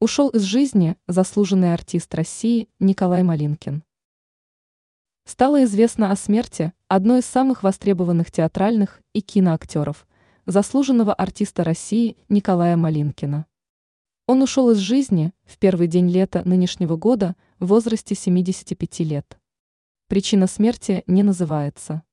Ушел из жизни заслуженный артист России Николай Малинкин. Стало известно о смерти одной из самых востребованных театральных и киноактеров, заслуженного артиста России Николая Малинкина. Он ушел из жизни в первый день лета нынешнего года в возрасте 75 лет. Причина смерти не называется.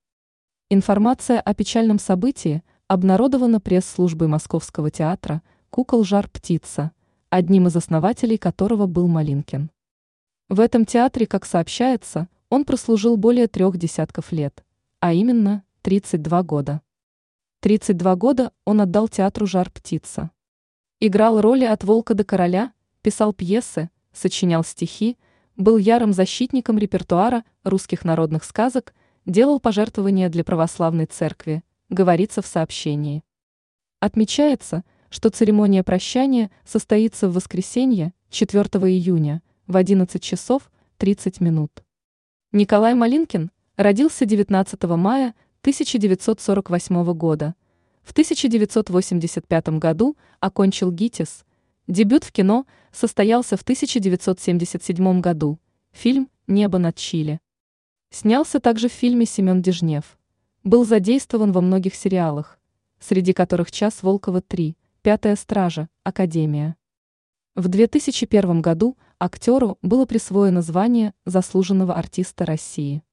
Информация о печальном событии обнародована пресс-службой Московского театра «Кукол жар птица», одним из основателей которого был Малинкин. В этом театре, как сообщается, он прослужил более трех десятков лет, а именно 32 года. 32 года он отдал театру «Жар птица». Играл роли от волка до короля, писал пьесы, сочинял стихи, был ярым защитником репертуара русских народных сказок, делал пожертвования для православной церкви, говорится в сообщении. Отмечается – что церемония прощания состоится в воскресенье, 4 июня, в 11 часов 30 минут. Николай Малинкин родился 19 мая 1948 года. В 1985 году окончил ГИТИС. Дебют в кино состоялся в 1977 году. Фильм «Небо над Чили». Снялся также в фильме «Семен Дежнев». Был задействован во многих сериалах, среди которых «Час Волкова 3», Пятая стража, Академия. В 2001 году актеру было присвоено звание заслуженного артиста России.